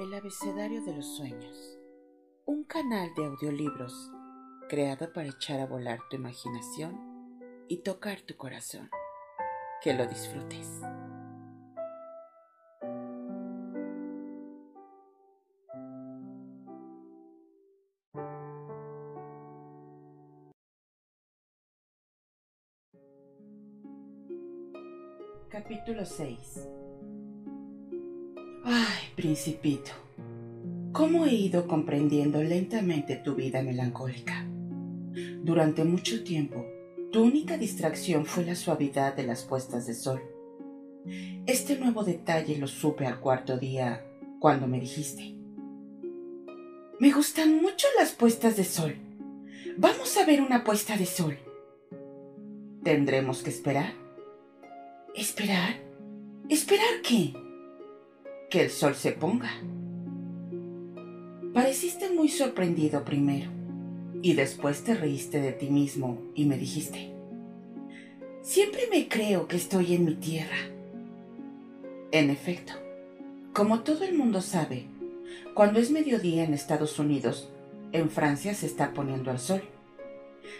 El abecedario de los sueños. Un canal de audiolibros creado para echar a volar tu imaginación y tocar tu corazón. Que lo disfrutes. Capítulo 6 Ay, principito, ¿cómo he ido comprendiendo lentamente tu vida melancólica? Durante mucho tiempo, tu única distracción fue la suavidad de las puestas de sol. Este nuevo detalle lo supe al cuarto día cuando me dijiste. Me gustan mucho las puestas de sol. Vamos a ver una puesta de sol. ¿Tendremos que esperar? ¿Esperar? ¿Esperar qué? Que el sol se ponga. Pareciste muy sorprendido primero y después te reíste de ti mismo y me dijiste, siempre me creo que estoy en mi tierra. En efecto, como todo el mundo sabe, cuando es mediodía en Estados Unidos, en Francia se está poniendo el sol.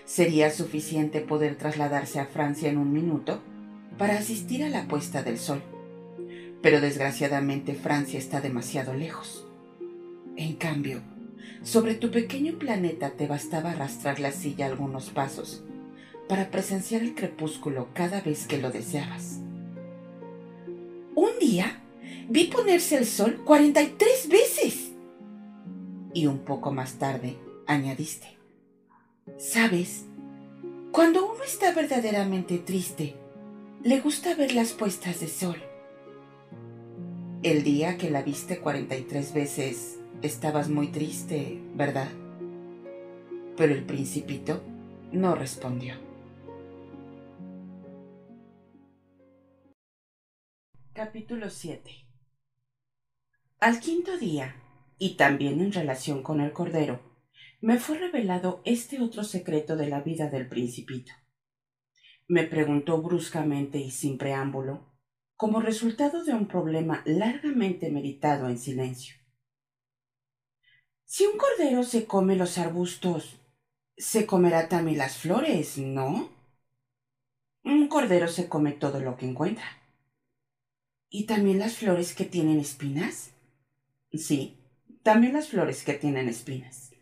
¿Sería suficiente poder trasladarse a Francia en un minuto para asistir a la puesta del sol? Pero desgraciadamente Francia está demasiado lejos. En cambio, sobre tu pequeño planeta te bastaba arrastrar la silla algunos pasos para presenciar el crepúsculo cada vez que lo deseabas. Un día vi ponerse el sol 43 veces. Y un poco más tarde añadiste, ¿sabes? Cuando uno está verdaderamente triste, le gusta ver las puestas de sol. El día que la viste 43 veces, estabas muy triste, ¿verdad? Pero el principito no respondió. Capítulo 7 Al quinto día, y también en relación con el cordero, me fue revelado este otro secreto de la vida del principito. Me preguntó bruscamente y sin preámbulo, como resultado de un problema largamente meditado en silencio. Si un cordero se come los arbustos, se comerá también las flores, ¿no? Un cordero se come todo lo que encuentra. ¿Y también las flores que tienen espinas? Sí, también las flores que tienen espinas.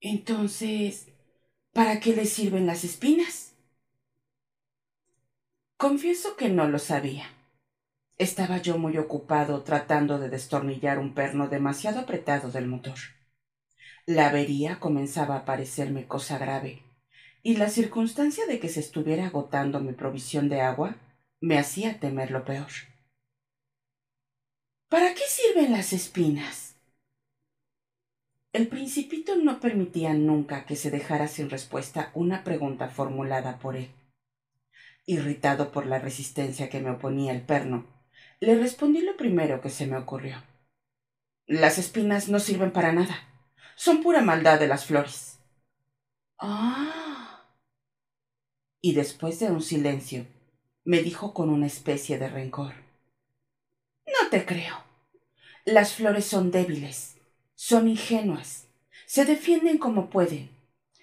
Entonces, ¿para qué le sirven las espinas? Confieso que no lo sabía. Estaba yo muy ocupado tratando de destornillar un perno demasiado apretado del motor. La avería comenzaba a parecerme cosa grave, y la circunstancia de que se estuviera agotando mi provisión de agua me hacía temer lo peor. ¿Para qué sirven las espinas? El principito no permitía nunca que se dejara sin respuesta una pregunta formulada por él. Irritado por la resistencia que me oponía el perno, le respondí lo primero que se me ocurrió. Las espinas no sirven para nada. Son pura maldad de las flores. Ah. Y después de un silencio, me dijo con una especie de rencor. No te creo. Las flores son débiles, son ingenuas, se defienden como pueden,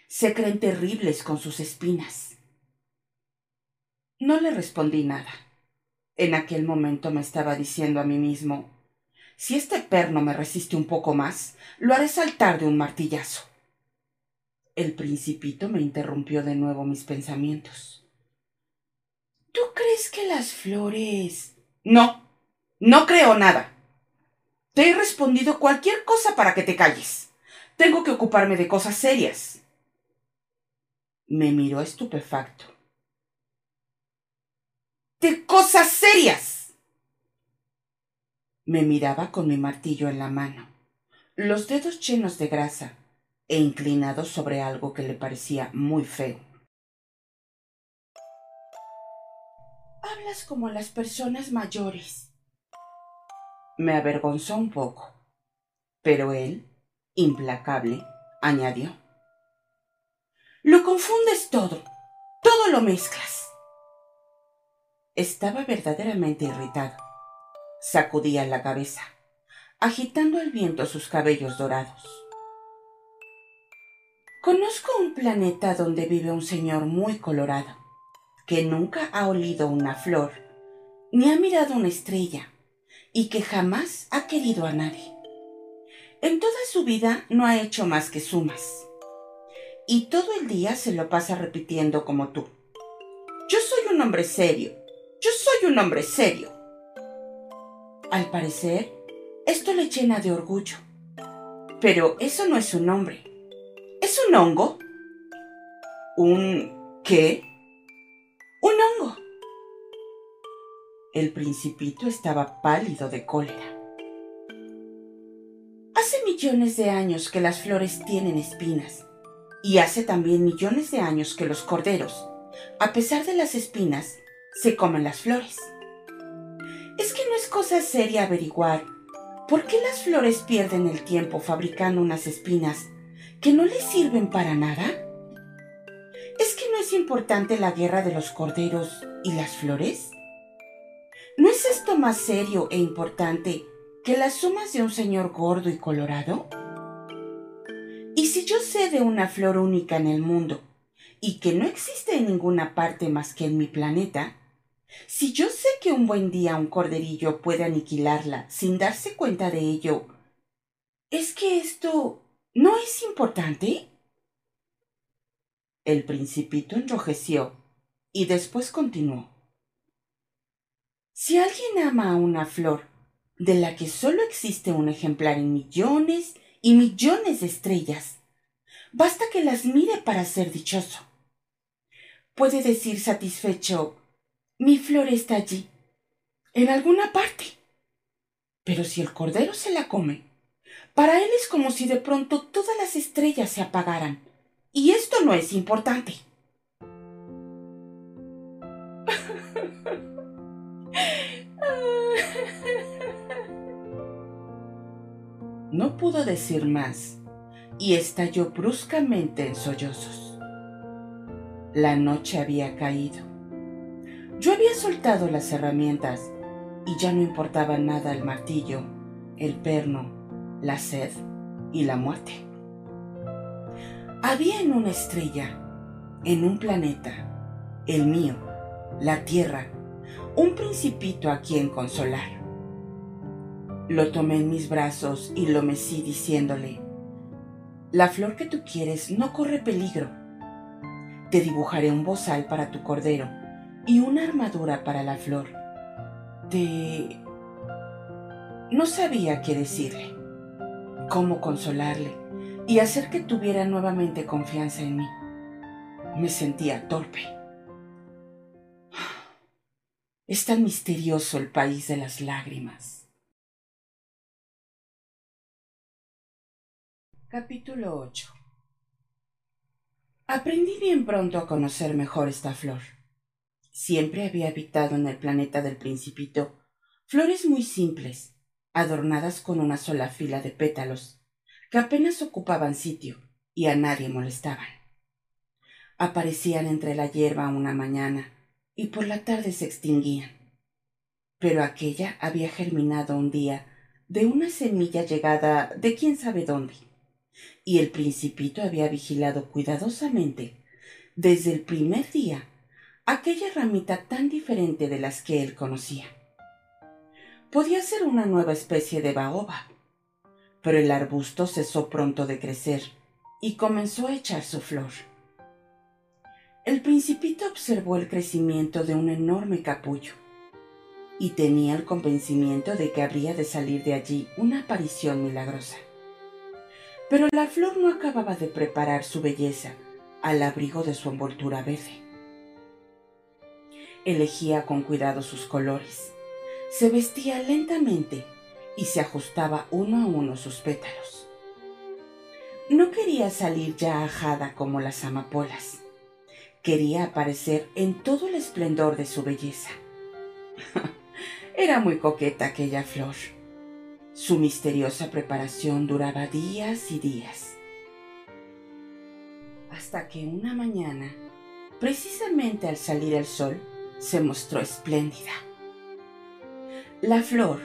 se creen terribles con sus espinas. No le respondí nada. En aquel momento me estaba diciendo a mí mismo, si este perno me resiste un poco más, lo haré saltar de un martillazo. El principito me interrumpió de nuevo mis pensamientos. ¿Tú crees que las flores... No, no creo nada. Te he respondido cualquier cosa para que te calles. Tengo que ocuparme de cosas serias. Me miró estupefacto de cosas serias. Me miraba con mi martillo en la mano, los dedos llenos de grasa e inclinados sobre algo que le parecía muy feo. Hablas como las personas mayores. Me avergonzó un poco, pero él, implacable, añadió. Lo confundes todo, todo lo mezclas. Estaba verdaderamente irritado. Sacudía la cabeza. agitando al viento sus cabellos dorados. Conozco un planeta donde vive un señor muy colorado, que nunca ha olido una flor, ni ha mirado una estrella, y que jamás ha querido a nadie. En toda su vida no ha hecho más que sumas. Y todo el día se lo pasa repitiendo como tú. Yo soy un hombre serio. Yo soy un hombre serio. Al parecer, esto le llena de orgullo. Pero eso no es un hombre. ¿Es un hongo? ¿Un qué? Un hongo. El principito estaba pálido de cólera. Hace millones de años que las flores tienen espinas y hace también millones de años que los corderos, a pesar de las espinas, se comen las flores. Es que no es cosa seria averiguar por qué las flores pierden el tiempo fabricando unas espinas que no les sirven para nada. ¿Es que no es importante la guerra de los corderos y las flores? ¿No es esto más serio e importante que las sumas de un señor gordo y colorado? Y si yo sé de una flor única en el mundo y que no existe en ninguna parte más que en mi planeta, si yo sé que un buen día un corderillo puede aniquilarla sin darse cuenta de ello, ¿es que esto no es importante? El principito enrojeció y después continuó. Si alguien ama a una flor de la que solo existe un ejemplar en millones y millones de estrellas, basta que las mire para ser dichoso. Puede decir satisfecho, mi flor está allí, en alguna parte. Pero si el cordero se la come, para él es como si de pronto todas las estrellas se apagaran. Y esto no es importante. No pudo decir más y estalló bruscamente en sollozos. La noche había caído. Soltado las herramientas y ya no importaba nada el martillo, el perno, la sed y la muerte. Había en una estrella, en un planeta, el mío, la Tierra, un principito a quien consolar. Lo tomé en mis brazos y lo mecí diciéndole, La flor que tú quieres no corre peligro. Te dibujaré un bozal para tu cordero y una armadura para la flor. Te... No sabía qué decirle, cómo consolarle y hacer que tuviera nuevamente confianza en mí. Me sentía torpe. Es tan misterioso el país de las lágrimas. Capítulo 8 Aprendí bien pronto a conocer mejor esta flor. Siempre había habitado en el planeta del principito flores muy simples, adornadas con una sola fila de pétalos, que apenas ocupaban sitio y a nadie molestaban. Aparecían entre la hierba una mañana y por la tarde se extinguían. Pero aquella había germinado un día de una semilla llegada de quién sabe dónde y el principito había vigilado cuidadosamente desde el primer día aquella ramita tan diferente de las que él conocía. Podía ser una nueva especie de baoba, pero el arbusto cesó pronto de crecer y comenzó a echar su flor. El principito observó el crecimiento de un enorme capullo y tenía el convencimiento de que habría de salir de allí una aparición milagrosa. Pero la flor no acababa de preparar su belleza al abrigo de su envoltura verde. Elegía con cuidado sus colores, se vestía lentamente y se ajustaba uno a uno sus pétalos. No quería salir ya ajada como las amapolas. Quería aparecer en todo el esplendor de su belleza. Era muy coqueta aquella flor. Su misteriosa preparación duraba días y días. Hasta que una mañana, precisamente al salir el sol, se mostró espléndida. La flor,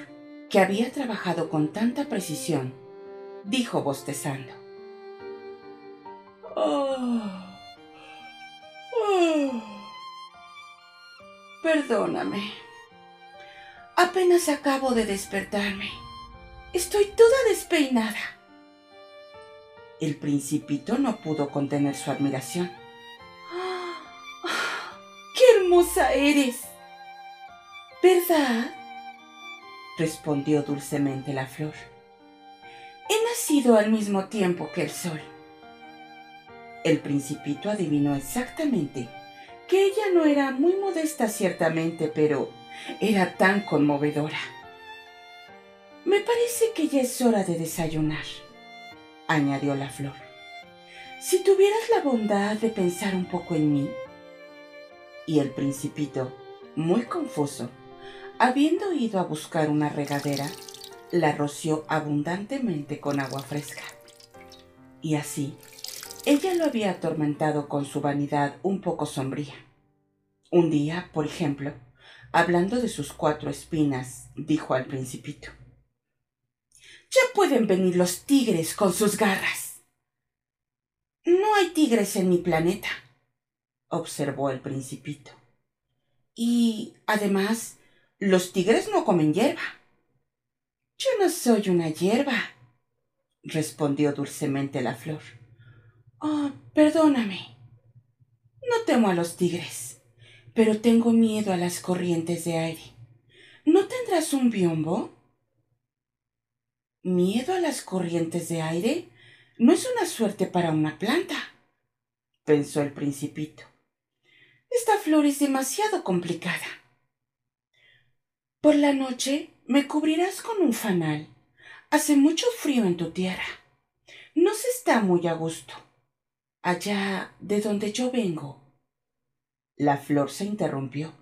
que había trabajado con tanta precisión, dijo bostezando. Oh, oh, perdóname. Apenas acabo de despertarme. Estoy toda despeinada. El principito no pudo contener su admiración. ¡Qué hermosa eres! ¿Verdad? respondió dulcemente la flor. He nacido al mismo tiempo que el sol. El principito adivinó exactamente que ella no era muy modesta ciertamente, pero era tan conmovedora. Me parece que ya es hora de desayunar, añadió la flor. Si tuvieras la bondad de pensar un poco en mí. Y el principito, muy confuso, habiendo ido a buscar una regadera, la roció abundantemente con agua fresca. Y así, ella lo había atormentado con su vanidad un poco sombría. Un día, por ejemplo, hablando de sus cuatro espinas, dijo al principito. Ya pueden venir los tigres con sus garras. No hay tigres en mi planeta, observó el principito. Y, además, los tigres no comen hierba. Yo no soy una hierba, respondió dulcemente la flor. Oh, perdóname. No temo a los tigres, pero tengo miedo a las corrientes de aire. ¿No tendrás un biombo? ¿Miedo a las corrientes de aire? No es una suerte para una planta, pensó el principito. Esta flor es demasiado complicada. Por la noche me cubrirás con un fanal. Hace mucho frío en tu tierra. No se está muy a gusto. Allá de donde yo vengo. La flor se interrumpió.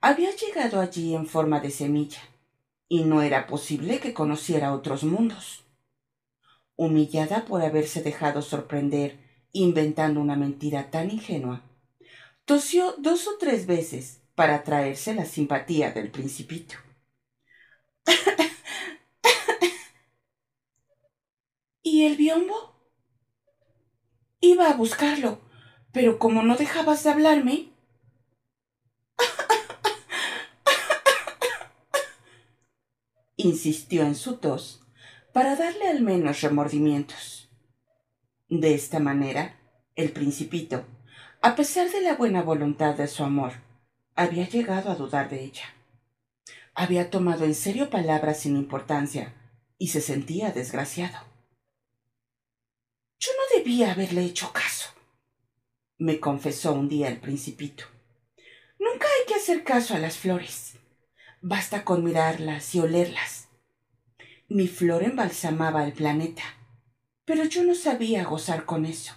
Había llegado allí en forma de semilla, y no era posible que conociera otros mundos. Humillada por haberse dejado sorprender inventando una mentira tan ingenua, tosió dos o tres veces para atraerse la simpatía del principito. ¿Y el biombo? Iba a buscarlo, pero como no dejabas de hablarme... insistió en su tos para darle al menos remordimientos. De esta manera, el principito, a pesar de la buena voluntad de su amor, había llegado a dudar de ella. Había tomado en serio palabras sin importancia y se sentía desgraciado. Yo no debía haberle hecho caso, me confesó un día el principito. Nunca hay que hacer caso a las flores. Basta con mirarlas y olerlas. Mi flor embalsamaba el planeta, pero yo no sabía gozar con eso.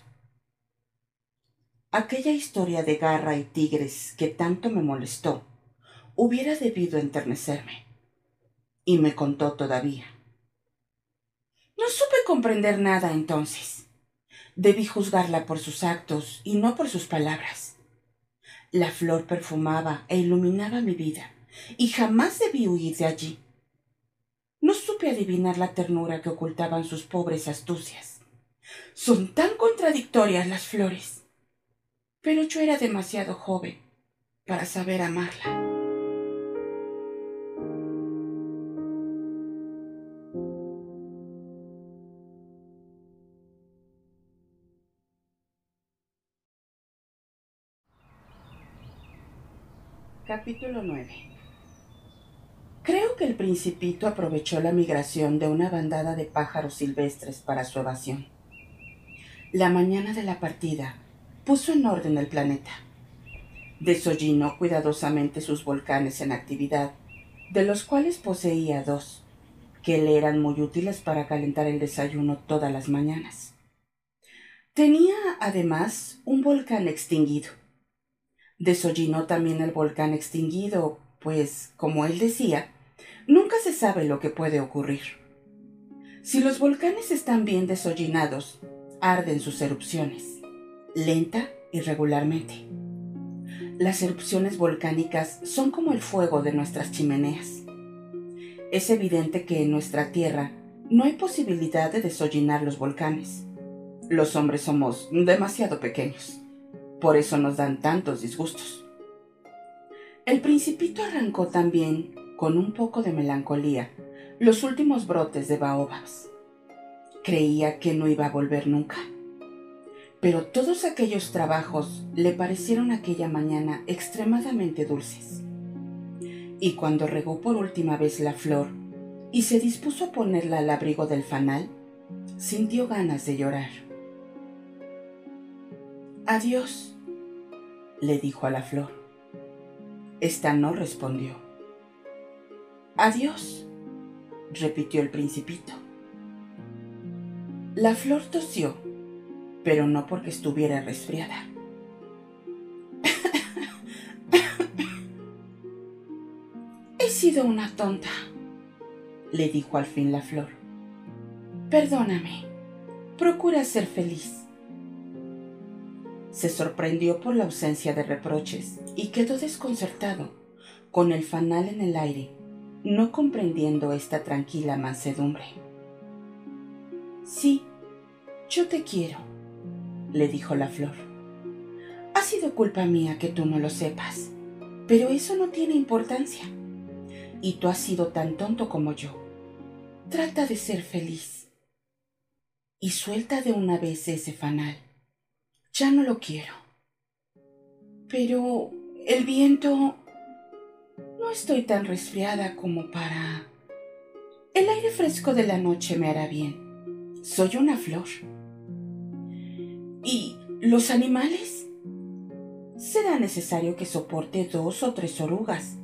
Aquella historia de garra y tigres que tanto me molestó hubiera debido enternecerme. Y me contó todavía. No supe comprender nada entonces. Debí juzgarla por sus actos y no por sus palabras. La flor perfumaba e iluminaba mi vida, y jamás debí huir de allí. No supe adivinar la ternura que ocultaban sus pobres astucias. Son tan contradictorias las flores pero yo era demasiado joven para saber amarla. Capítulo 9 Creo que el principito aprovechó la migración de una bandada de pájaros silvestres para su evasión. La mañana de la partida, puso en orden el planeta. Desollinó cuidadosamente sus volcanes en actividad, de los cuales poseía dos, que le eran muy útiles para calentar el desayuno todas las mañanas. Tenía, además, un volcán extinguido. Desollinó también el volcán extinguido, pues, como él decía, nunca se sabe lo que puede ocurrir. Si los volcanes están bien desollinados, arden sus erupciones lenta y regularmente. Las erupciones volcánicas son como el fuego de nuestras chimeneas. es evidente que en nuestra Tierra no hay posibilidad de desollinar los volcanes. Los hombres somos demasiado pequeños. Por eso nos dan tantos disgustos. El principito arrancó también, con un poco de melancolía, los últimos brotes de baobabs. Creía que no iba a volver nunca. Pero todos aquellos trabajos le parecieron aquella mañana extremadamente dulces. Y cuando regó por última vez la flor y se dispuso a ponerla al abrigo del fanal, sintió ganas de llorar. Adiós, le dijo a la flor. Esta no respondió. Adiós, repitió el principito. La flor tosió, pero no porque estuviera resfriada. He sido una tonta, le dijo al fin la flor. Perdóname, procura ser feliz se sorprendió por la ausencia de reproches y quedó desconcertado, con el fanal en el aire, no comprendiendo esta tranquila mansedumbre. Sí, yo te quiero, le dijo la flor. Ha sido culpa mía que tú no lo sepas, pero eso no tiene importancia. Y tú has sido tan tonto como yo. Trata de ser feliz. Y suelta de una vez ese fanal. Ya no lo quiero. Pero el viento... No estoy tan resfriada como para... El aire fresco de la noche me hará bien. Soy una flor. ¿Y los animales? Será necesario que soporte dos o tres orugas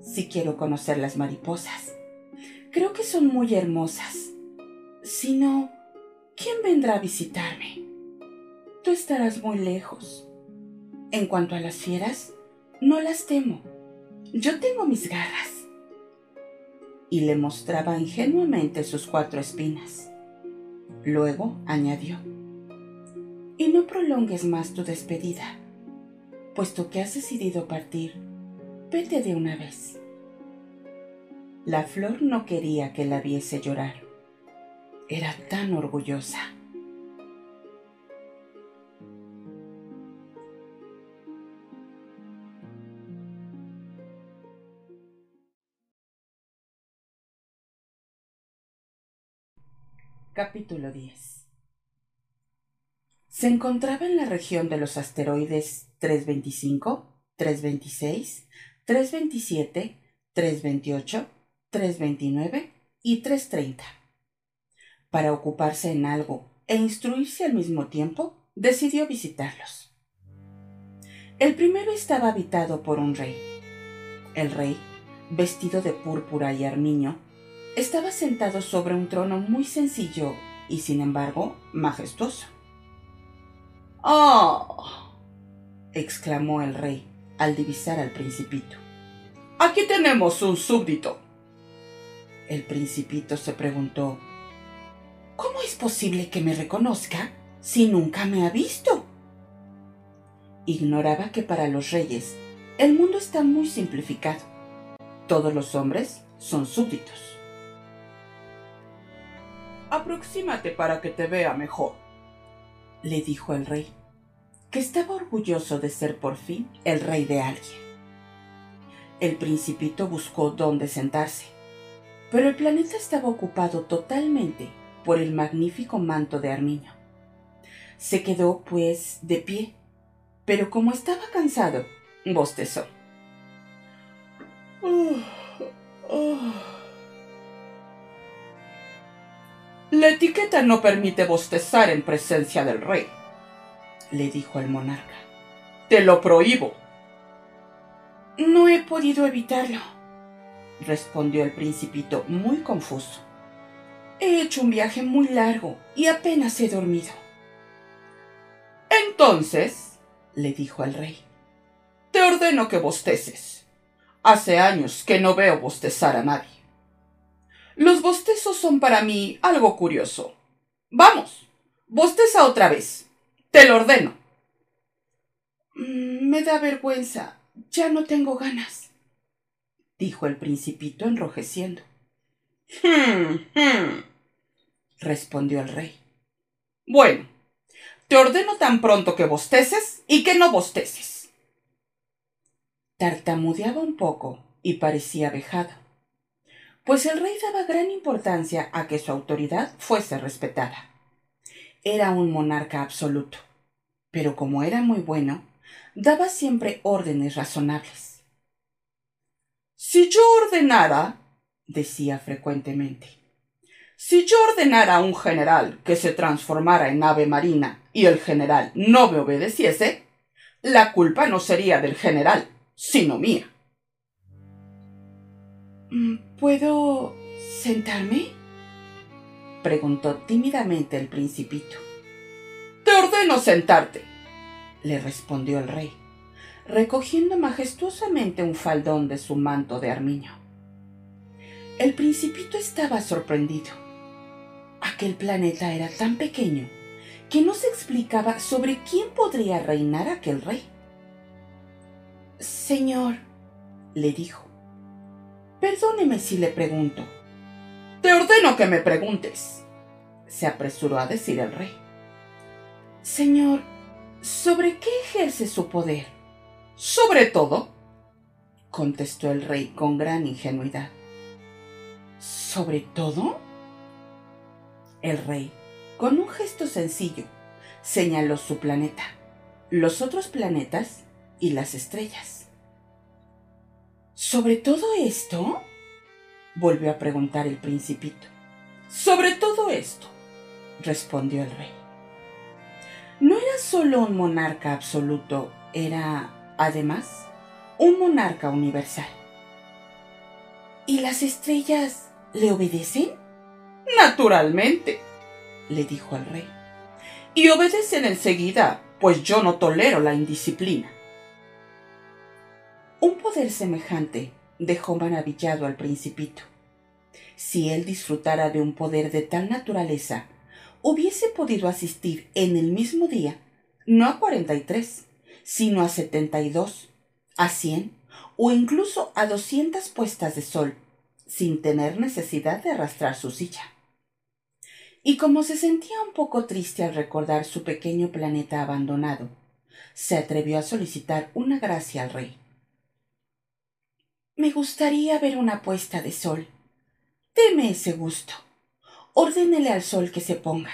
si quiero conocer las mariposas. Creo que son muy hermosas. Si no, ¿quién vendrá a visitarme? tú estarás muy lejos. En cuanto a las fieras, no las temo. Yo tengo mis garras. Y le mostraba ingenuamente sus cuatro espinas. Luego añadió, y no prolongues más tu despedida, puesto que has decidido partir, vete de una vez. La flor no quería que la viese llorar. Era tan orgullosa. Capítulo 10 Se encontraba en la región de los asteroides 325, 326, 327, 328, 329 y 330. Para ocuparse en algo e instruirse al mismo tiempo, decidió visitarlos. El primero estaba habitado por un rey. El rey, vestido de púrpura y armiño, estaba sentado sobre un trono muy sencillo y sin embargo majestuoso. ¡Oh! exclamó el rey al divisar al principito. Aquí tenemos un súbdito. El principito se preguntó, ¿Cómo es posible que me reconozca si nunca me ha visto? Ignoraba que para los reyes el mundo está muy simplificado. Todos los hombres son súbditos. Aproxímate para que te vea mejor, le dijo el rey, que estaba orgulloso de ser por fin el rey de alguien. El principito buscó dónde sentarse, pero el planeta estaba ocupado totalmente por el magnífico manto de armiño. Se quedó, pues, de pie, pero como estaba cansado, bostezó. La etiqueta no permite bostezar en presencia del rey, le dijo el monarca. Te lo prohíbo. No he podido evitarlo, respondió el principito muy confuso. He hecho un viaje muy largo y apenas he dormido. Entonces, le dijo el rey, te ordeno que bosteces. Hace años que no veo bostezar a nadie. Los bostezos son para mí algo curioso. Vamos, bosteza otra vez. Te lo ordeno. Mm, me da vergüenza. Ya no tengo ganas, dijo el principito enrojeciendo. Hmm, hmm, respondió el rey. Bueno, te ordeno tan pronto que bosteces y que no bosteces. Tartamudeaba un poco y parecía vejado, pues el rey daba gran importancia a que su autoridad fuese respetada. Era un monarca absoluto, pero como era muy bueno, daba siempre órdenes razonables. Si yo ordenara, decía frecuentemente, si yo ordenara a un general que se transformara en ave marina y el general no me obedeciese, la culpa no sería del general, sino mía. Mm, ¿Puedo sentarme? preguntó tímidamente el principito. Te ordeno sentarte, le respondió el rey, recogiendo majestuosamente un faldón de su manto de armiño. El principito estaba sorprendido. Aquel planeta era tan pequeño que no se explicaba sobre quién podría reinar aquel rey. Señor, le dijo, perdóneme si le pregunto. Te ordeno que me preguntes, se apresuró a decir el rey. Señor, ¿sobre qué ejerce su poder? Sobre todo, contestó el rey con gran ingenuidad. ¿Sobre todo? El rey, con un gesto sencillo, señaló su planeta, los otros planetas y las estrellas. ¿Sobre todo esto? volvió a preguntar el principito. Sobre todo esto, respondió el rey. No era solo un monarca absoluto, era, además, un monarca universal. ¿Y las estrellas le obedecen? Naturalmente, le dijo el rey. Y obedecen enseguida, pues yo no tolero la indisciplina. Un poder semejante dejó maravillado al principito. Si él disfrutara de un poder de tal naturaleza, hubiese podido asistir en el mismo día, no a cuarenta y tres, sino a setenta y dos, a cien o incluso a doscientas puestas de sol, sin tener necesidad de arrastrar su silla. Y como se sentía un poco triste al recordar su pequeño planeta abandonado, se atrevió a solicitar una gracia al rey. Me gustaría ver una puesta de sol. Deme ese gusto. Ordénele al sol que se ponga.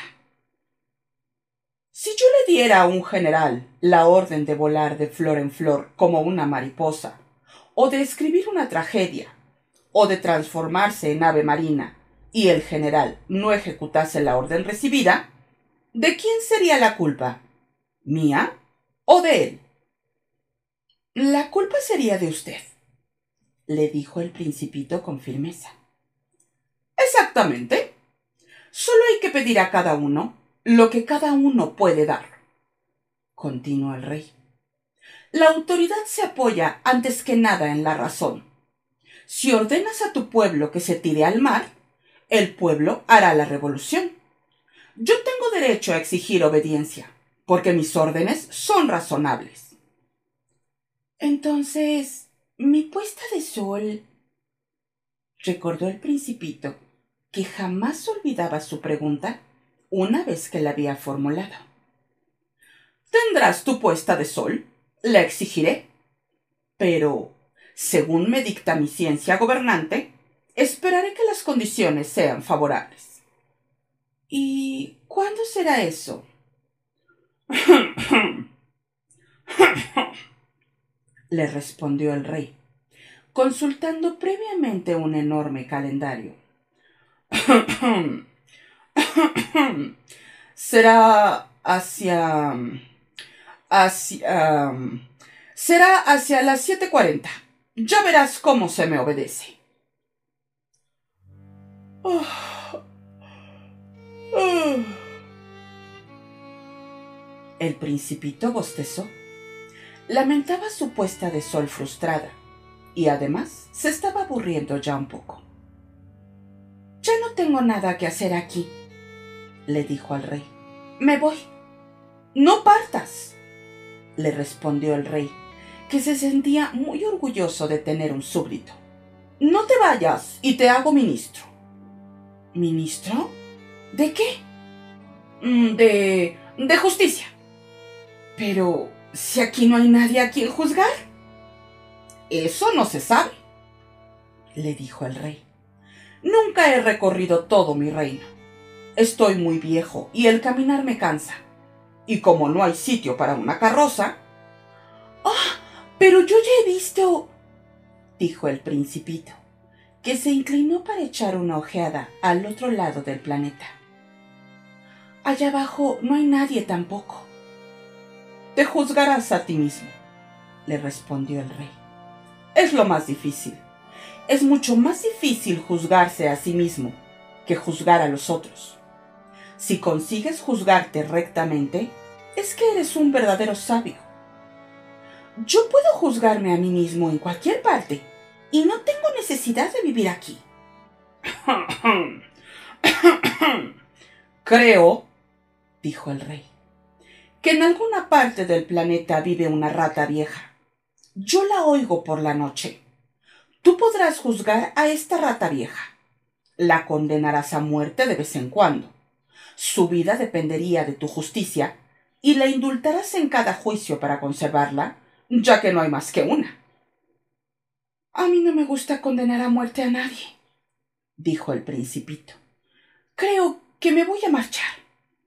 Si yo le diera a un general la orden de volar de flor en flor como una mariposa, o de escribir una tragedia, o de transformarse en ave marina, y el general no ejecutase la orden recibida, ¿de quién sería la culpa? ¿Mía o de él? La culpa sería de usted, le dijo el principito con firmeza. Exactamente. Solo hay que pedir a cada uno lo que cada uno puede dar, continuó el rey. La autoridad se apoya antes que nada en la razón. Si ordenas a tu pueblo que se tire al mar, el pueblo hará la revolución. Yo tengo derecho a exigir obediencia, porque mis órdenes son razonables. Entonces, mi puesta de sol. recordó el principito, que jamás olvidaba su pregunta una vez que la había formulado. Tendrás tu puesta de sol, la exigiré. Pero, según me dicta mi ciencia gobernante, esperaré que las condiciones sean favorables. ¿Y cuándo será eso? le respondió el rey, consultando previamente un enorme calendario. será hacia... hacia... será hacia las siete cuarenta. Ya verás cómo se me obedece. El principito bostezó. Lamentaba su puesta de sol frustrada y además se estaba aburriendo ya un poco. Ya no tengo nada que hacer aquí, le dijo al rey. Me voy. No partas, le respondió el rey, que se sentía muy orgulloso de tener un súbdito. No te vayas y te hago ministro. ¿Ministro? ¿De qué? Mm, de... de justicia. Pero, si aquí no hay nadie a quien juzgar. Eso no se sabe, le dijo el rey. Nunca he recorrido todo mi reino. Estoy muy viejo y el caminar me cansa. Y como no hay sitio para una carroza... ¡Ah! pero yo ya he visto... dijo el principito, que se inclinó para echar una ojeada al otro lado del planeta. Allá abajo no hay nadie tampoco. Te juzgarás a ti mismo, le respondió el rey. Es lo más difícil. Es mucho más difícil juzgarse a sí mismo que juzgar a los otros. Si consigues juzgarte rectamente, es que eres un verdadero sabio. Yo puedo juzgarme a mí mismo en cualquier parte y no tengo necesidad de vivir aquí. Creo, dijo el rey, que en alguna parte del planeta vive una rata vieja. Yo la oigo por la noche. Tú podrás juzgar a esta rata vieja. La condenarás a muerte de vez en cuando. Su vida dependería de tu justicia y la indultarás en cada juicio para conservarla, ya que no hay más que una. A mí no me gusta condenar a muerte a nadie, dijo el principito. Creo que me voy a marchar.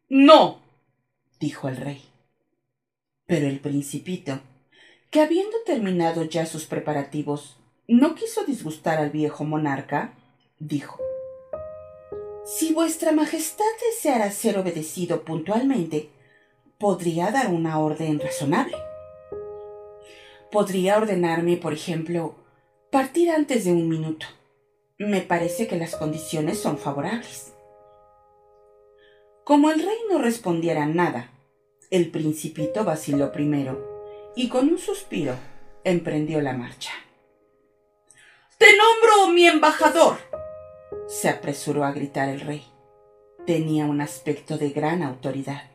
No, dijo el rey. Pero el principito, que habiendo terminado ya sus preparativos, no quiso disgustar al viejo monarca, dijo Si vuestra majestad deseara ser obedecido puntualmente, podría dar una orden razonable. Podría ordenarme, por ejemplo, partir antes de un minuto. Me parece que las condiciones son favorables. Como el rey no respondiera nada, el principito vaciló primero y con un suspiro emprendió la marcha. Te nombro mi embajador, se apresuró a gritar el rey. Tenía un aspecto de gran autoridad.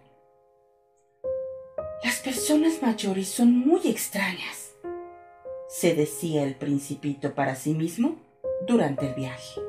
Las personas mayores son muy extrañas, se decía el principito para sí mismo durante el viaje.